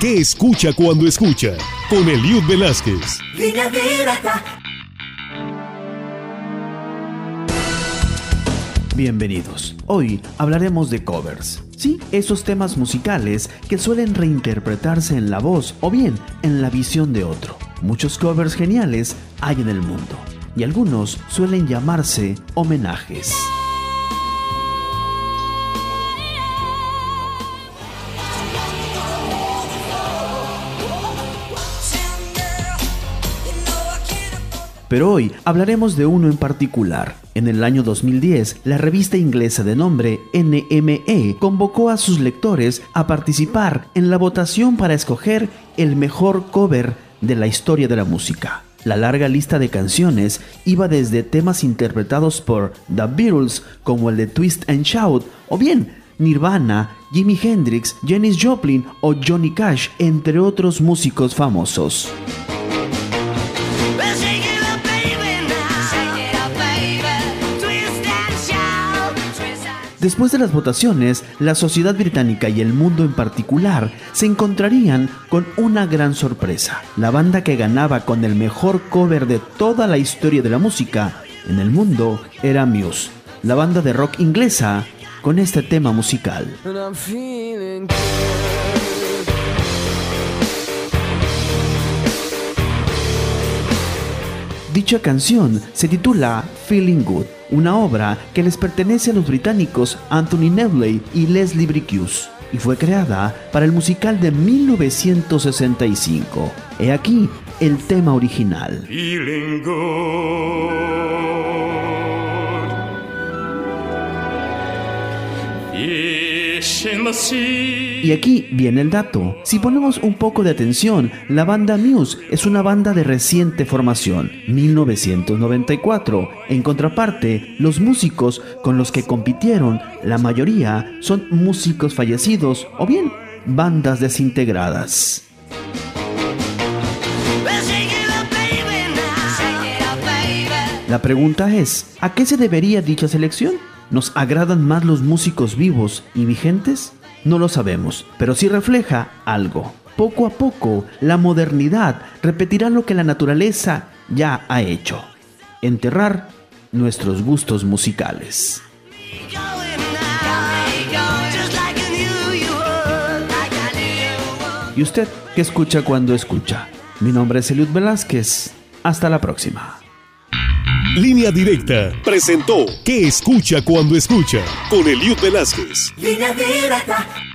¿Qué escucha cuando escucha? Con Eliud Velázquez. Bienvenidos. Hoy hablaremos de covers. Sí, esos temas musicales que suelen reinterpretarse en la voz o bien en la visión de otro. Muchos covers geniales hay en el mundo y algunos suelen llamarse homenajes. Pero hoy hablaremos de uno en particular. En el año 2010, la revista inglesa de nombre NME convocó a sus lectores a participar en la votación para escoger el mejor cover de la historia de la música. La larga lista de canciones iba desde temas interpretados por The Beatles como el de Twist and Shout o bien Nirvana, Jimi Hendrix, Janis Joplin o Johnny Cash, entre otros músicos famosos. Después de las votaciones, la sociedad británica y el mundo en particular se encontrarían con una gran sorpresa. La banda que ganaba con el mejor cover de toda la historia de la música en el mundo era Muse, la banda de rock inglesa con este tema musical. Dicha canción se titula Feeling Good, una obra que les pertenece a los británicos Anthony Neville y Leslie Bricusse y fue creada para el musical de 1965. He aquí el tema original. Y aquí viene el dato. Si ponemos un poco de atención, la banda Muse es una banda de reciente formación, 1994. En contraparte, los músicos con los que compitieron, la mayoría son músicos fallecidos o bien bandas desintegradas. La pregunta es, ¿a qué se debería dicha selección? ¿Nos agradan más los músicos vivos y vigentes? No lo sabemos, pero sí refleja algo. Poco a poco, la modernidad repetirá lo que la naturaleza ya ha hecho. Enterrar nuestros gustos musicales. ¿Y usted qué escucha cuando escucha? Mi nombre es Eliud Velázquez. Hasta la próxima. Línea Directa presentó ¿Qué escucha cuando escucha? Con Eliud Velázquez. Línea Directa.